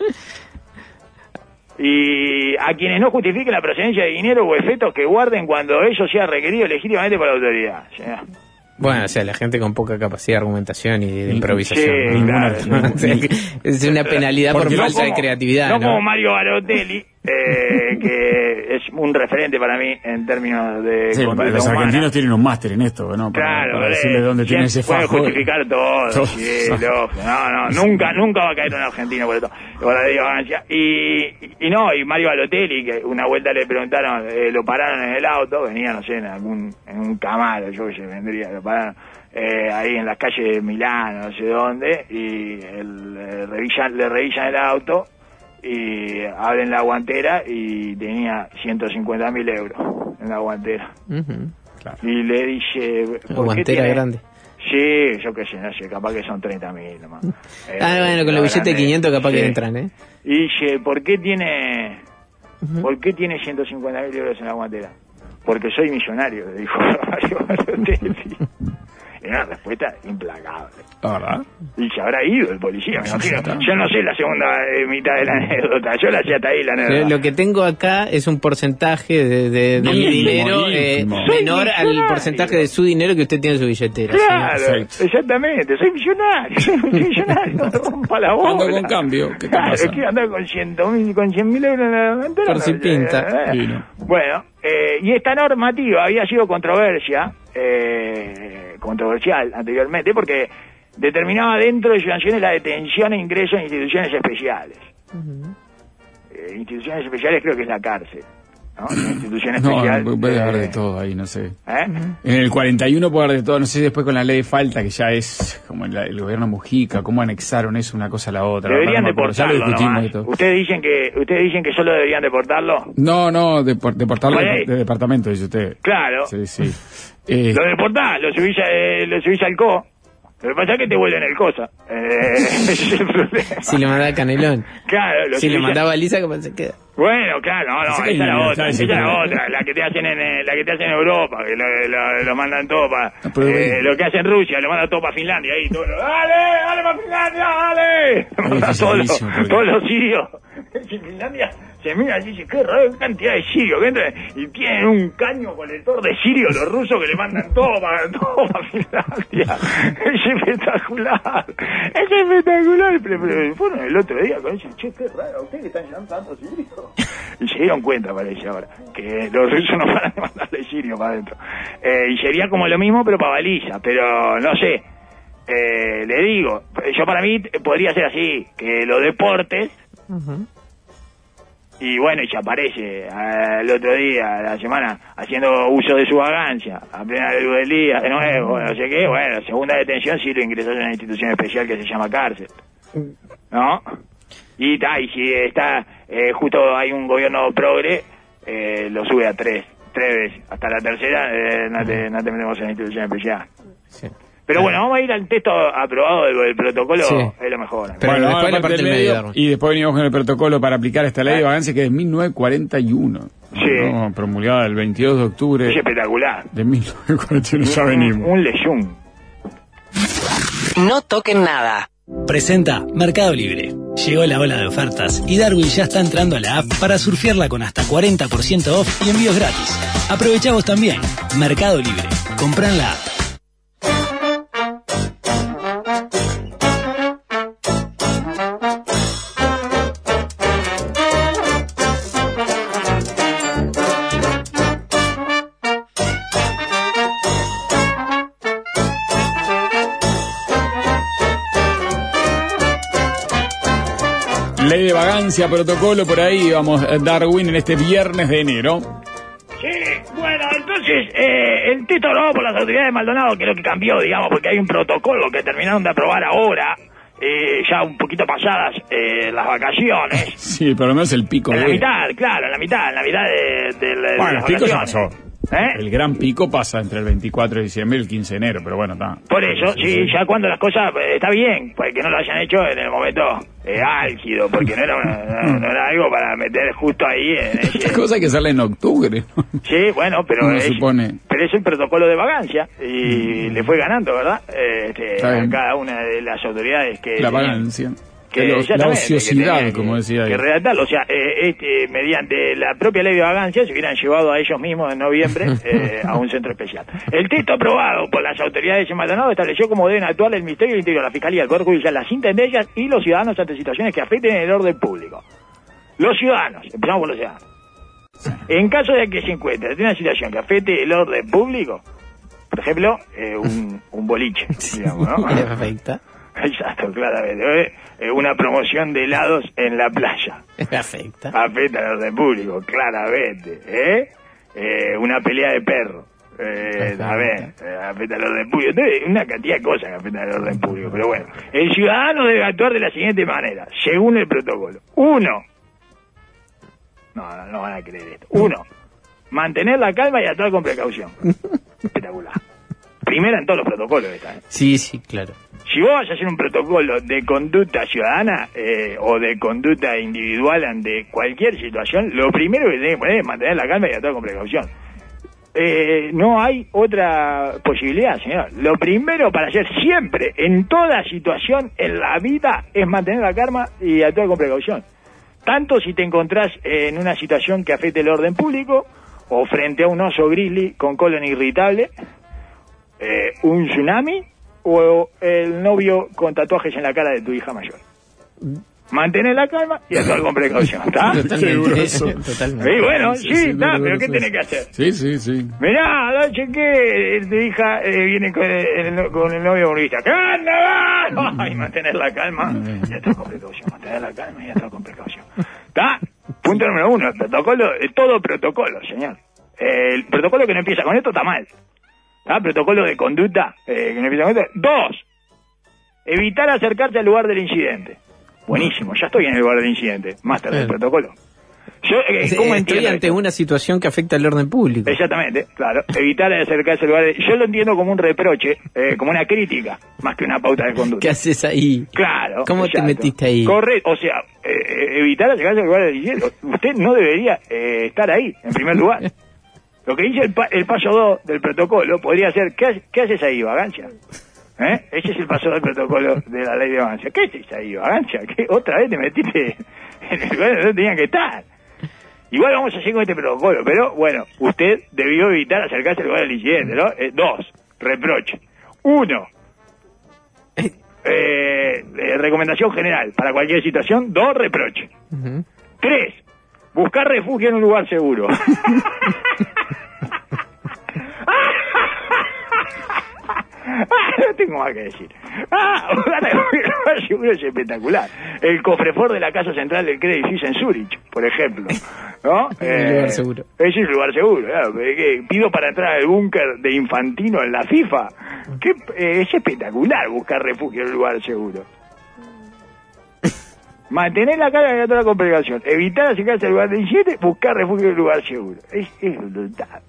Y a quienes no justifiquen la procedencia de dinero o efectos que guarden cuando ello sea requerido legítimamente por la autoridad, señor.
Bueno, o sea, la gente con poca capacidad de argumentación y de improvisación.
Sí,
¿no?
claro.
O sea, que es una penalidad por
Porque no
falta de
como-
creatividad.
No,
¿no?
como Mario Barotelli, eh, que es un referente para mí en términos de
Sí, los
humana.
argentinos tienen un máster en esto, ¿no? Para,
Claro,
para
eh,
decirle dónde tiene ese
puede
fajo.
justificar todo,
Todo.
sí. No, no, nunca, nunca va a caer un argentino por esto, por la vagancia. Y, y no, y Mario Balotelli, que una vuelta le preguntaron, eh, lo pararon en el auto, venía, no sé, en algún, en un camaro, yo que sé, vendría, lo pararon. eh, ahí en las calles de Milán, no sé dónde, y el, eh, revisan, le revisan el auto y abren la guantera y tenía 150 mil euros en la guantera. Y le dice...
Una
¿por qué
guantera grande.
Sí, yo qué sé, no sé, capaz que son 30 mil nomás. Eh,
Ah, bueno, con los billetes de 500 capaz que entran, ¿eh?
Y dice, ¿por qué tiene, ¿por qué tiene 150 mil euros en la guantera? Porque soy millonario, le dijo Una respuesta implacable.
La verdad.
Y se habrá ido el policía, me imagino. Yo no sé la segunda eh, mitad de la anécdota, yo la sé hasta ahí la
Lo,
anécdota.
lo que tengo acá es un porcentaje de, de- de mi dinero eh, menor al porcentaje de su dinero que usted tiene en su billetera.
Claro, exactamente, soy millonario, soy millonario, no me rompa la bola.
Ando con cambio, ¿qué
Claro,
pasa?
es que andar con 100 mil, con 100 mil euros en la ventana.
Por si pinta.
eh. Bueno, eh, y esta normativa había sido controversia, eh, controversial anteriormente, porque determinaba dentro de sus sanciones la detención e ingreso en instituciones especiales. Eh, instituciones especiales creo que es la cárcel. ¿no? Una institución especial.
No, puede haber de todo ahí, no sé.
¿eh?
En el 41 puede haber de todo, no sé si después con la ley de falta, que ya es como el, el gobierno Mujica, cómo anexaron eso una cosa a la otra.
Deberían
No me acuerdo, ya lo
deportarlo
discutimos
nomás.
y todo.
Ustedes dicen que ustedes dicen que solo deberían deportarlo.
No, no, depor- deportarlo
Por
de, de departamento, dice usted.
Claro.
Sí, sí. Eh,
Lo deportás, lo subís, a- eh, lo subís al co. Lo que pasa es que te vuelven el cosa. Eh, ese es el problema.
Si le mandaba Canelón.
Claro, lo
Si le mandaba a Lisa, ¿cómo se queda?
Bueno, claro, no, no, esa es la otra, esa es la otra, la que te hacen en, eh, la que te hacen en Europa, que lo, lo- lo mandan todo para,
Ah,
lo que hace en Rusia, lo mandan todo para Finlandia, ahí, todo, dale, dale para Finlandia, dale, todos los,
dificilísimo, porque-
todos los sirios, en Finlandia se mira y dice, qué raro, cantidad de sirios que entran, y tienen un caño colector de sirios los rusos que le mandan todo para, todo para Finlandia, es espectacular, es espectacular, pero, fueron el otro día con eso, che, qué raro, ustedes que están llevando tantos sirios, y se dieron cuenta, parece ahora, que los rusos no van a mandarle sirio para adentro. Eh, y sería como lo mismo, pero para baliza, pero no sé. Eh, le digo, yo para mí podría ser así, que los deportes, y bueno, y se aparece eh, el otro día, la semana, haciendo uso de su vagancia, a plena luz del día, de nuevo, no sé qué, bueno, segunda detención si lo ingresas en una institución especial que se llama cárcel. ¿No? Y, ta, si está, eh, justo hay un gobierno progre, eh, lo sube a tres, tres veces. Hasta la tercera eh, no, te, no te metemos en la institución especial.
Sí.
Pero bueno, vamos a ir al texto aprobado del, del protocolo,
Sí.
es lo mejor.
Pero
bueno,
después la parte
del
medio.
Y después venimos con el protocolo para aplicar esta ley de vagancia que es de 1941.
Sí.
¿no? Promulgada el 22 de octubre
Es espectacular.
de 1941. Ya
Un-
venimos.
Un leyún.
No toquen nada.
Presenta Mercado Libre. Llegó la ola de ofertas y Darwin ya está entrando a la app para surfearla con hasta 40% off y envíos gratis. Aprovecha vos también. Mercado Libre. Comprá en la app.
Protocolo, por ahí vamos, eh, Darwin, en este viernes de enero.
Sí, bueno, entonces, eh, el texto aprobado por las autoridades de Maldonado, que es lo que cambió, digamos, porque hay un protocolo que terminaron de aprobar ahora, eh, ya un poquito pasadas eh, las vacaciones.
Sí, por lo menos el pico.
En la mitad, claro, en la mitad, en la mitad de, de la- de
Bueno,
las
el pico ya
vacaciones.
pasó.
¿Eh?
El gran pico pasa entre el 24 de diciembre y el 15 de enero, pero bueno, está.
Por eso, sí, ya cuando las cosas eh, está bien, pues que no lo hayan hecho en el momento eh, álgido, porque no era, una- no, era algo para meter justo ahí en
Esta
ese...
cosa hay que hacerla en octubre. ¿no?
Sí, bueno, pero
Uno
es,
supone.
pero es el protocolo de vagancia y le fue ganando, ¿verdad? Eh, este, a cada una de las autoridades que...
La vagancia.
Que
Que la
que
ociosidad,
tenían
como
que-
decía
que
él.
redactarlo. O sea, eh, este, mediante la propia ley de vagancia se hubieran llevado a ellos mismos en noviembre eh, a un centro especial. El texto aprobado por las autoridades de Maldonado estableció cómo deben actuar el Ministerio del Interior, la Fiscalía, el Poder Judicial, las intendencias y los ciudadanos ante situaciones que afecten el orden público. Los ciudadanos, empezamos por los ciudadanos. En caso de que se encuentre en una situación que afecte el orden público, por ejemplo, eh, un, un boliche, digamos, ¿no?
Perfecta.
Exacto, claramente. ¿eh? Eh, Una promoción de helados en la playa.
Perfecta.
Afecta al orden público, claramente. ¿eh? Eh, una pelea de perros. Eh, a ver, eh, afecta al orden público. Entonces, una cantidad de cosas que afectan al orden público. Pero bueno, el ciudadano debe actuar de la siguiente manera, según el protocolo. Uno. No, no, no van a creer esto. Uno. Mantener la calma y actuar con precaución. Espectacular. Primera en todos los protocolos esta, ¿eh?
Sí, sí, claro.
Si vos vas a hacer un protocolo de conducta ciudadana eh, o de conducta individual ante cualquier situación, lo primero que tenés que poner es mantener la calma y actuar con precaución. Eh, no hay otra posibilidad, señor. Lo primero para hacer siempre, en toda situación en la vida, es mantener la calma y actuar con precaución. Tanto si te encontrás en una situación que afecte el orden público, o frente a un oso grizzly con colon irritable, eh, un tsunami o el novio con tatuajes en la cara de tu hija mayor. Mantener la calma y actuar con precaución, ¿está?
Totalmente.
eso.
Totalmente.
Y bueno,
Sí,
sí,
sí,
está,
sí,
pero ¿qué tenés que hacer?
Sí, sí, sí.
Mirá, no chequé, tu hija eh, viene con el, con el novio. ¿Qué onda? va? Ay, mantener la calma y actuar con precaución. Mantener la calma y actuar con precaución. ¿Está? Punto número uno, el protocolo, eh, todo protocolo, señor. Eh, el protocolo que no empieza con esto está mal. ¿Está? Protocolo de conducta eh, que. Dos, evitar acercarse al lugar del incidente. Buenísimo, ya estoy en el lugar del incidente. Máster del protocolo. Yo, eh, ¿cómo
Estoy ante
esto?
una situación que afecta al orden público.
Exactamente, claro. Evitar acercarse al lugar. de- Yo lo entiendo como un reproche, eh, como una crítica, más que una pauta de conducta.
¿Qué haces ahí?
Claro.
¿Cómo te metiste ahí?
Correcto, o sea, eh, evitar acercarse al lugar del incidente. Usted no debería eh, estar ahí, en primer lugar. Lo que dice el, pa- el paso 2 del protocolo podría ser, ¿qué, ha- qué haces ahí, vagancia? ¿Eh? Ese es el paso del protocolo de la ley de vagancia. ¿Qué haces ahí, vagancia? ¿Qué? ¿Otra vez te metiste en el lugar donde no tenían que estar? Igual vamos a seguir con este protocolo, pero bueno, usted debió evitar acercarse al lugar del incidente, ¿no? Eh, dos, reproche. Uno, eh, eh, recomendación general para cualquier situación. Dos, reproche.
Ujú.
Tres, buscar refugio en un lugar seguro. No tengo más que decir. Ah, lugar seguro es espectacular. El cofrefor de la Casa Central del Credit Suisse en Zurich, por ejemplo. ¿No? Eh,
Un lugar seguro.
Ese es un lugar seguro, claro. Pido para entrar al búnker de Infantino en la FIFA. Que, eh, es espectacular buscar refugio en un lugar seguro. Mantener la cara de la con precaución. Evitar acercarse al lugar de incidente, buscar refugio en un lugar seguro. Es, es brutal.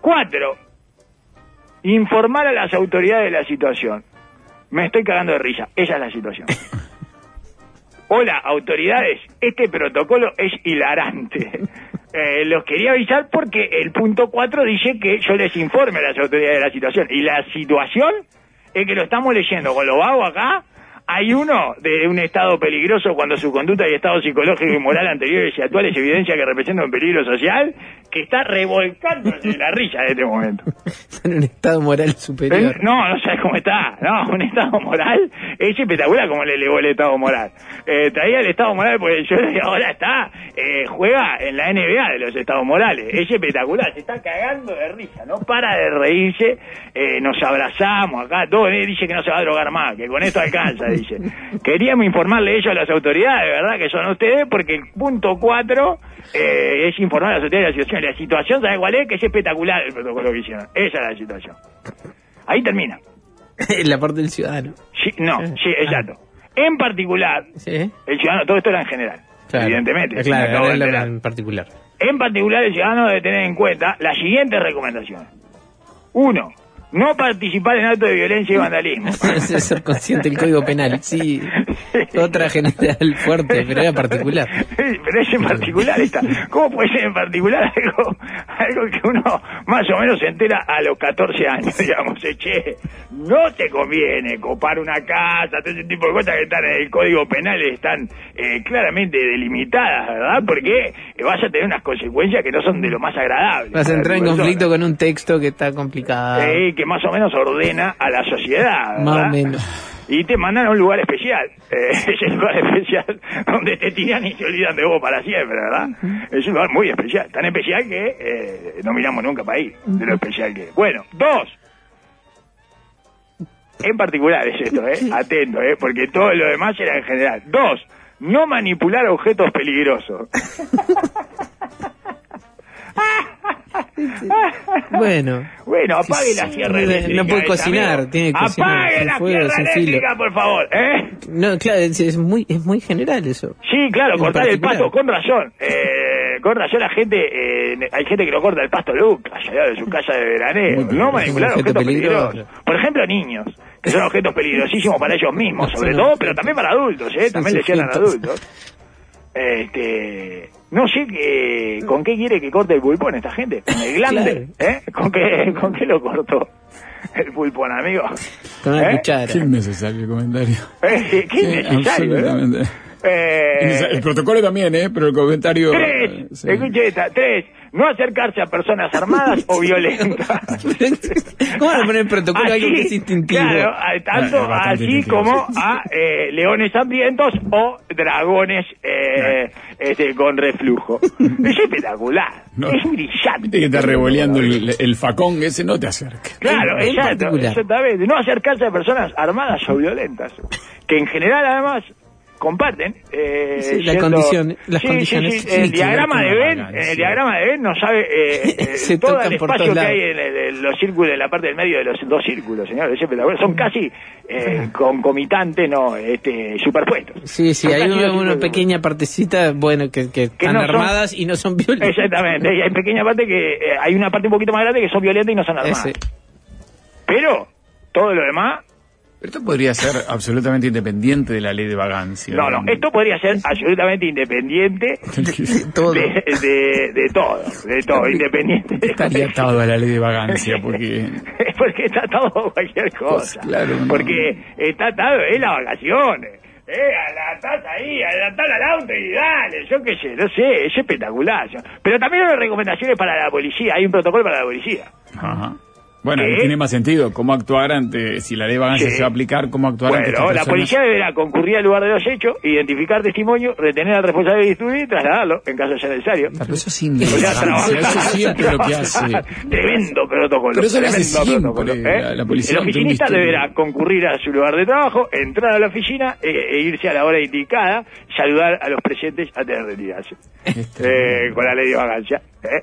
Cuatro. Informar a las autoridades de la situación. Me estoy cagando de risa. Esa es la situación. Hola, autoridades. Este protocolo es hilarante. Eh, los quería avisar porque el punto 4 dice que yo les informe a las autoridades de la situación. Y la situación es que lo estamos leyendo con lo vago acá. Hay uno de un estado peligroso cuando su conducta y estado psicológico y moral anteriores y actuales evidencia que representa un peligro social que está revolcándose de la risa en este momento.
Está en un estado moral superior.
No, no sabes cómo está. No, un estado moral es espectacular como le elevó el estado moral. Eh, traía el estado moral porque yo ahora está, eh, juega en la NBA de los estados morales. Es espectacular, se está cagando de risa, no para de reírse. Eh, nos abrazamos acá, todo dice que no se va a drogar más, que con esto alcanza. dice. Queríamos informarle ellos a las autoridades, ¿verdad? Que son ustedes, porque el punto 4 eh, es informar a las autoridades de la situación. La situación, ¿sabe cuál es? Que es espectacular el protocolo que hicieron. Esa es la situación. Ahí termina.
la parte del ciudadano.
Sí, no, sí, exacto. En particular,
Sí.
el ciudadano, todo esto era en general,
Claro.
evidentemente.
Eh, Claro, era en particular.
En particular, el ciudadano debe tener en cuenta las siguientes recomendaciones. Uno, no participar en actos de violencia y vandalismo.
Es ser consciente del código penal. Sí. Otra general fuerte, pero era particular.
Pero es en particular esta. ¿Cómo puede ser en particular algo, algo que uno más o menos se entera a los 14 años? Digamos, eh, che, no te conviene copar una casa, todo ese tipo de cosas que están en el código penal están eh, claramente delimitadas, ¿verdad? Porque eh, vas a tener unas consecuencias que no son de lo más agradables.
Vas a entrar en conflicto con un texto que está complicado.
Que más o menos ordena a la sociedad.
Más o menos.
Y te mandan a un lugar especial. Eh, es el lugar especial donde te tiran y se olvidan de vos para siempre, ¿verdad? Es un lugar muy especial. Tan especial que eh, no miramos nunca para ahí, de lo especial que es. Bueno, dos. En particular es esto, ¿eh? Atento, ¿eh? Porque todo lo demás era en general. Dos. No manipular objetos peligrosos.
Bueno.
Bueno, apague la sierra
No puede cocinar,
amigo.
tiene que cocinar
Apague la
fuego,
sierra eléctrica, por favor, ¿eh?
No, claro, es, es muy, es muy general eso.
Sí, claro,
En
cortar el pasto, con razón. Eh, con razón la gente, eh, hay gente que no corta el pasto nunca, allá de su casa de veraneo.
Muy
No manipular objetos peligrosos.
peligroso.
Por ejemplo, niños, que son objetos peligrosísimos para ellos mismos, sobre todo, pero también para adultos, ¿eh? También le cierran a adultos. Este, no sé qué, con qué quiere que corte el pulpón esta gente, con el glande, ¿eh? ¿Con qué, con qué lo cortó el pulpón, amigo?
Con una
¿Eh?
cuchara.
Qué innecesario el comentario.
Eh, qué innecesario, ¿eh?
absolutamente.
Eh,
El protocolo también, ¿eh? Pero el comentario...
Tres,
eh, sí.
esta, tres, no acercarse a personas armadas o violentas.
¿Cómo van a poner protocolo algo que es instintivo?
Claro, a- tanto así como
sí.
a eh, leones hambrientos o dragones eh, este, con reflujo. Es espectacular,
No.
es brillante.
Viste que está revoleando el, el facón ese, no te acerques.
Claro, exacto, exactamente. No acercarse a personas armadas o violentas, que en general además comparten. Eh,
Sí, la
siendo-
condición- las
Sí,
condiciones
sí, sí, El diagrama de
como
Venn,
vagan,
en el diagrama de Venn no sabe eh, eh,
Se
todo el
por
espacio
todos
que
lados.
hay en, el- en los círculos, en la parte del medio de los dos círculos, señor. Es espectacular. Son casi eh, concomitantes, no, este, superpuestos.
Sí, sí,
Son
hay una, pequeña partecita, bueno, que, que están
no son-
armadas y no son violentas.
Exactamente, y hay pequeña parte que eh, hay una parte un poquito más grande que son violentas y no son armadas.
Ese.
Pero todo lo demás
Pero esto podría ser absolutamente independiente de la ley de vagancia.
No, no, esto podría ser absolutamente independiente
Todo.
de, de, de todo, de todo, independiente. de
Estaría atado a la ley de vagancia, porque...
porque está atado a cualquier cosa.
claro, no.
Porque está atado en las vacaciones. Eh, a la estás ahí, a la tal al auto y dale, yo qué sé, no sé, es espectacular. Pero también hay recomendaciones para la policía, hay un protocolo para la policía.
Ajá. Bueno,
¿Qué?
tiene más sentido. ¿Cómo actuar ante... Si la ley de vagancia
Sí.
se va a aplicar, cómo actuar ante
Bueno, la
personas?
policía deberá concurrir al lugar de los hechos, identificar testimonio, retener al responsable de disturbio y trasladarlo en caso sea necesario.
Pero eso es
O sea,
inlegal.
trabajar-
Eso siempre lo que hace.
Tremendo protocolo.
Pero eso lo hace
tremendo
siempre,
protocolo,
la- la policía
El oficinista deberá concurrir a su lugar de trabajo, entrar a la oficina eh, e irse a la hora indicada, saludar a los presentes antes de retirarse.
Este,
Eh, con la ley de vagancia. ¿eh?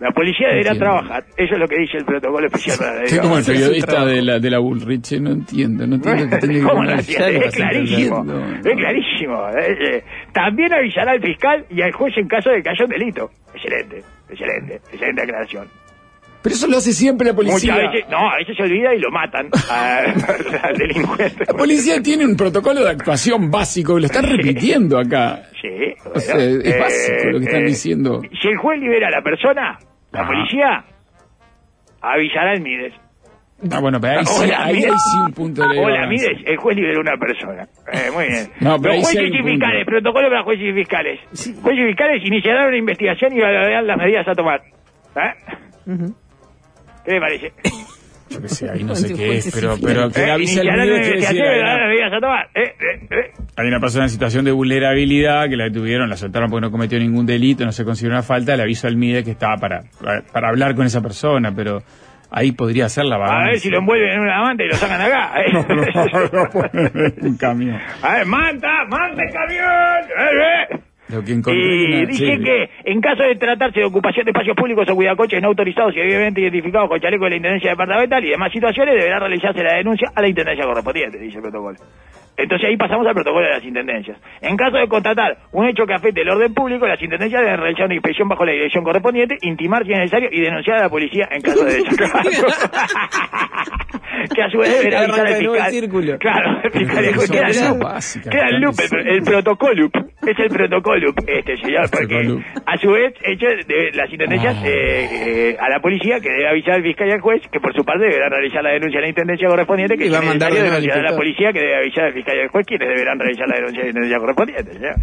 La policía deberá
Entiendo.
trabajar. Eso es lo que dice el protocolo especial para la
Soy como el periodista de la, de la Bullrich, eh, no entiendo, no entiendo que tiene que lo
Es clarísimo. Es clarísimo. Eh, eh, También avisará al fiscal y al juez en caso de que haya un delito. Excelente, excelente, excelente aclaración.
Pero eso lo hace siempre la policía.
Muchas veces, no, a veces se olvida y lo matan a- al delincuente.
La policía tiene un protocolo de actuación básico, lo están repitiendo acá.
Sí,
O sea, es básico lo que están diciendo.
Si el juez libera a la persona, la policía avisará al Mides.
Ah, bueno, pero ahí sí, ahí, sí un punto de
Hola. Mides, el juez liberó a una persona. Eh, muy bien.
No, pero
Los
sí
jueces
un
y fiscales, protocolo para jueces y fiscales. Jueces y fiscales iniciarán una investigación y valorarán las medidas a tomar. ¿Eh? ¿Qué le parece?
Yo qué sé, ahí no sé qué es, pero, pero que
¿Eh?
avisa el
Iniciarán
medio
una
quiere decir,
investigación y valorarán las
hay
medidas a tomar. ¿Eh? ¿Eh?
Una, hay una persona en situación de vulnerabilidad que la detuvieron, la soltaron porque no cometió ningún delito, no se consideró una falta, le aviso al MIDE que estaba para, para hablar con esa persona, pero ahí podría ser la
A ver
vagancia.
si lo envuelven en una manta y lo sacan de acá. ¿eh?
Un camión.
A ver, manta, manta, camión.
Lo que
Y
sí.
que en caso de tratarse de ocupación de espacios públicos o cuidacoches no autorizados y debidamente identificados con chaleco de la Intendencia Departamental y demás situaciones, deberá realizarse la denuncia a la Intendencia correspondiente, dice el protocolo. Entonces ahí pasamos al protocolo de las intendencias. En caso de constatar un hecho que afecte el orden público, las intendencias deben realizar una inspección bajo la dirección correspondiente, intimar si es necesario y denunciar a la policía en caso de desacato. que a su vez deberá avisar al
el círculo.
Claro, el fiscal queda, el loop, queda el protocolo, es el protocolo este señor, porque a su vez hecho de las intendencias
Ah.
eh, eh, a la policía que debe avisar al fiscal y al juez que por su parte deberán realizar la denuncia a la intendencia correspondiente que
Y va a mandar
a la policía que debe avisar al fiscal y al juez quienes deberán realizar la denuncia a la intendencia correspondiente ¿ya?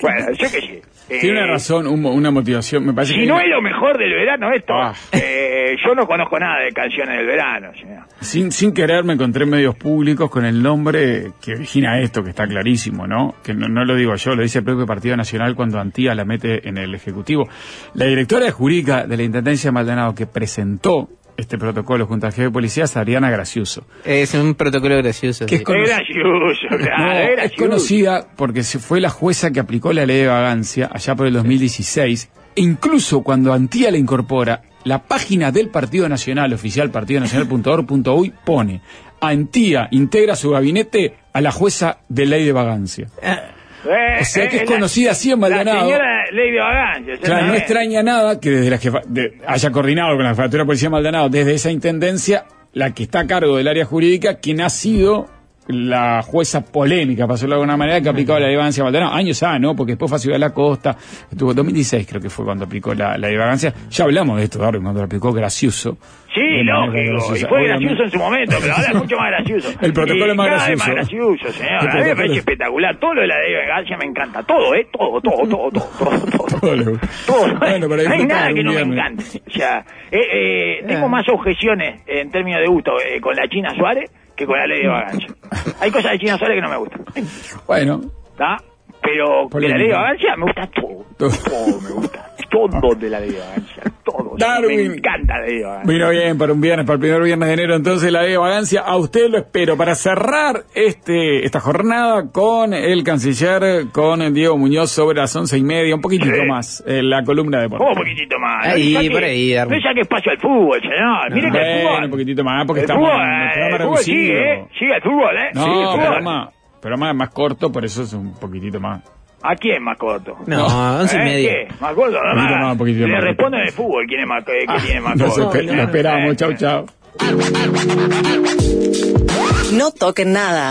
Bueno yo que sí Eh,
Tiene una razón, un una motivación, me parece
si
que...
no es lo mejor del verano esto
Ah.
eh, yo no conozco nada de canciones del verano señor.
Sin, sin querer me encontré en medios públicos con el nombre que origina esto, que está clarísimo, ¿no? Que no, no lo digo yo, lo dice el propio Partido Nacional cuando Antía la mete en el Ejecutivo. La directora jurídica de la Intendencia de Maldonado que presentó este protocolo junto al jefe de policía es Adriana Graciuso.
Es un protocolo gracioso.
¿Qué
sí.
es
gracioso claro
No,
es
es
gracioso
conocida porque se fue la jueza que aplicó la ley de vagancia allá por el 2016. E incluso cuando Antía la incorpora, la página del Partido Nacional, oficial partidonacional.org.uy, pone Antía integra su gabinete a la jueza de ley de vagancia.
Eh,
O sea que
eh,
es
la-
conocida así en Maldonado.
la señora vagancia
Claro, no
¿eh?
extraña nada que desde la jefa, de- haya coordinado con la jefatura de policía de Maldonado, desde esa intendencia, la que está a cargo del área jurídica, quien ha sido la jueza polémica, para decirlo de alguna manera, que ha aplicado la ley de vagancia a Maldonado. Años ah, ¿no? Porque después fue a Ciudad de la Costa, estuvo 2016 creo que fue cuando aplicó la, la ley de vagancia. Ya hablamos de esto, Darwin, cuando la aplicó Gracioso.
Sí, lógico, y
graciosa.
fue
Obviamente.
gracioso en su momento, pero ahora es mucho más gracioso.
El protocolo
Y
es más
cada vez
gracioso.
más gracioso, señor. A mí me parece
es-
espectacular. Todo lo de la ley de vagancia me encanta. Todo, ¿eh? Todo, todo, todo, todo, todo. todo.
Gusta.
Todo.
Bueno, para
no hay nada que no me encante. O sea, eh, eh, tengo más objeciones en términos de gusto eh, con la China Suárez que con la ley de vagancia. Hay cosas de China Suárez que no me gustan.
Bueno,
¿Está? Pero de la ley de
Polémica.
vagancia me gusta todo.
Todo.
Todo me gusta. Todo de la ley de vagancia. Todo.
Darwin.
Me encanta la ley de vagancia.
Vino bien para un viernes, para el primer viernes de enero, entonces la ley de vagancia. A usted lo espero para cerrar este esta jornada con el canciller, con Diego Muñoz sobre las once y media, un poquitito
Sí.
más, en la columna de
Un
deportes.
poquitito más.
Ahí,
No
por ahí, Darwin.
No saque espacio al fútbol, señor. Mire que el fútbol...
un poquitito más, porque
el
estamos
fútbol,
en el
eh,
programa
el fútbol
reducido.
sigue, ¿eh? Sigue el fútbol, ¿eh?
No,
Sigue el fútbol.
programa, programa más corto, por eso es un poquitito más.
¿A quién más corto?
No, once y
¿Eh?
media.
¿Qué? ¿Más corto? No,
poquitito
Le
más.
respondo en el fútbol quién es más, eh, quién tiene más
Nos
corto.
lo esperamos, chau, chau.
No toquen nada.